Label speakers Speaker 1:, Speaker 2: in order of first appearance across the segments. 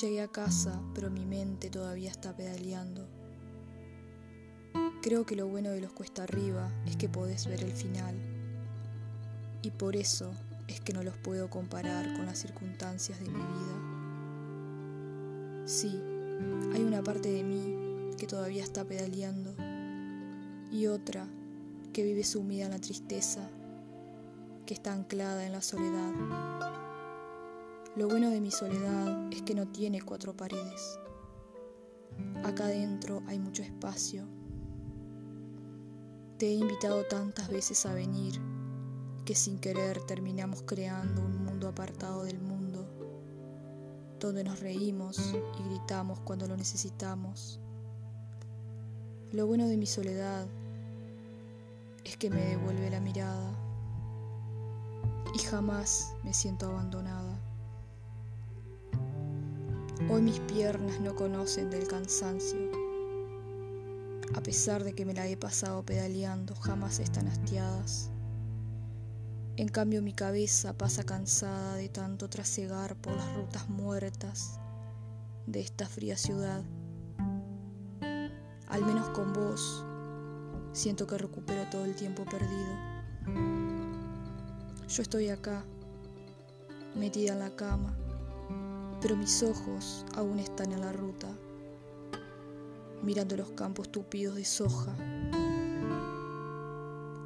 Speaker 1: Llegué a casa, pero mi mente todavía está pedaleando. Creo que lo bueno de los cuesta arriba es que podés ver el final. Y por eso es que no los puedo comparar con las circunstancias de mi vida. Sí, hay una parte de mí que todavía está pedaleando y otra que vive sumida en la tristeza, que está anclada en la soledad. Lo bueno de mi soledad es que no tiene cuatro paredes. Acá adentro hay mucho espacio. Te he invitado tantas veces a venir que sin querer terminamos creando un mundo apartado del mundo, donde nos reímos y gritamos cuando lo necesitamos. Lo bueno de mi soledad es que me devuelve la mirada y jamás me siento abandonada. Hoy mis piernas no conocen del cansancio. A pesar de que me la he pasado pedaleando, jamás están hastiadas. En cambio mi cabeza pasa cansada de tanto trasegar por las rutas muertas de esta fría ciudad. Al menos con vos Siento que recupero todo el tiempo perdido. Yo estoy acá, metida en la cama, pero mis ojos aún están en la ruta, mirando los campos tupidos de soja,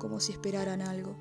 Speaker 1: como si esperaran algo.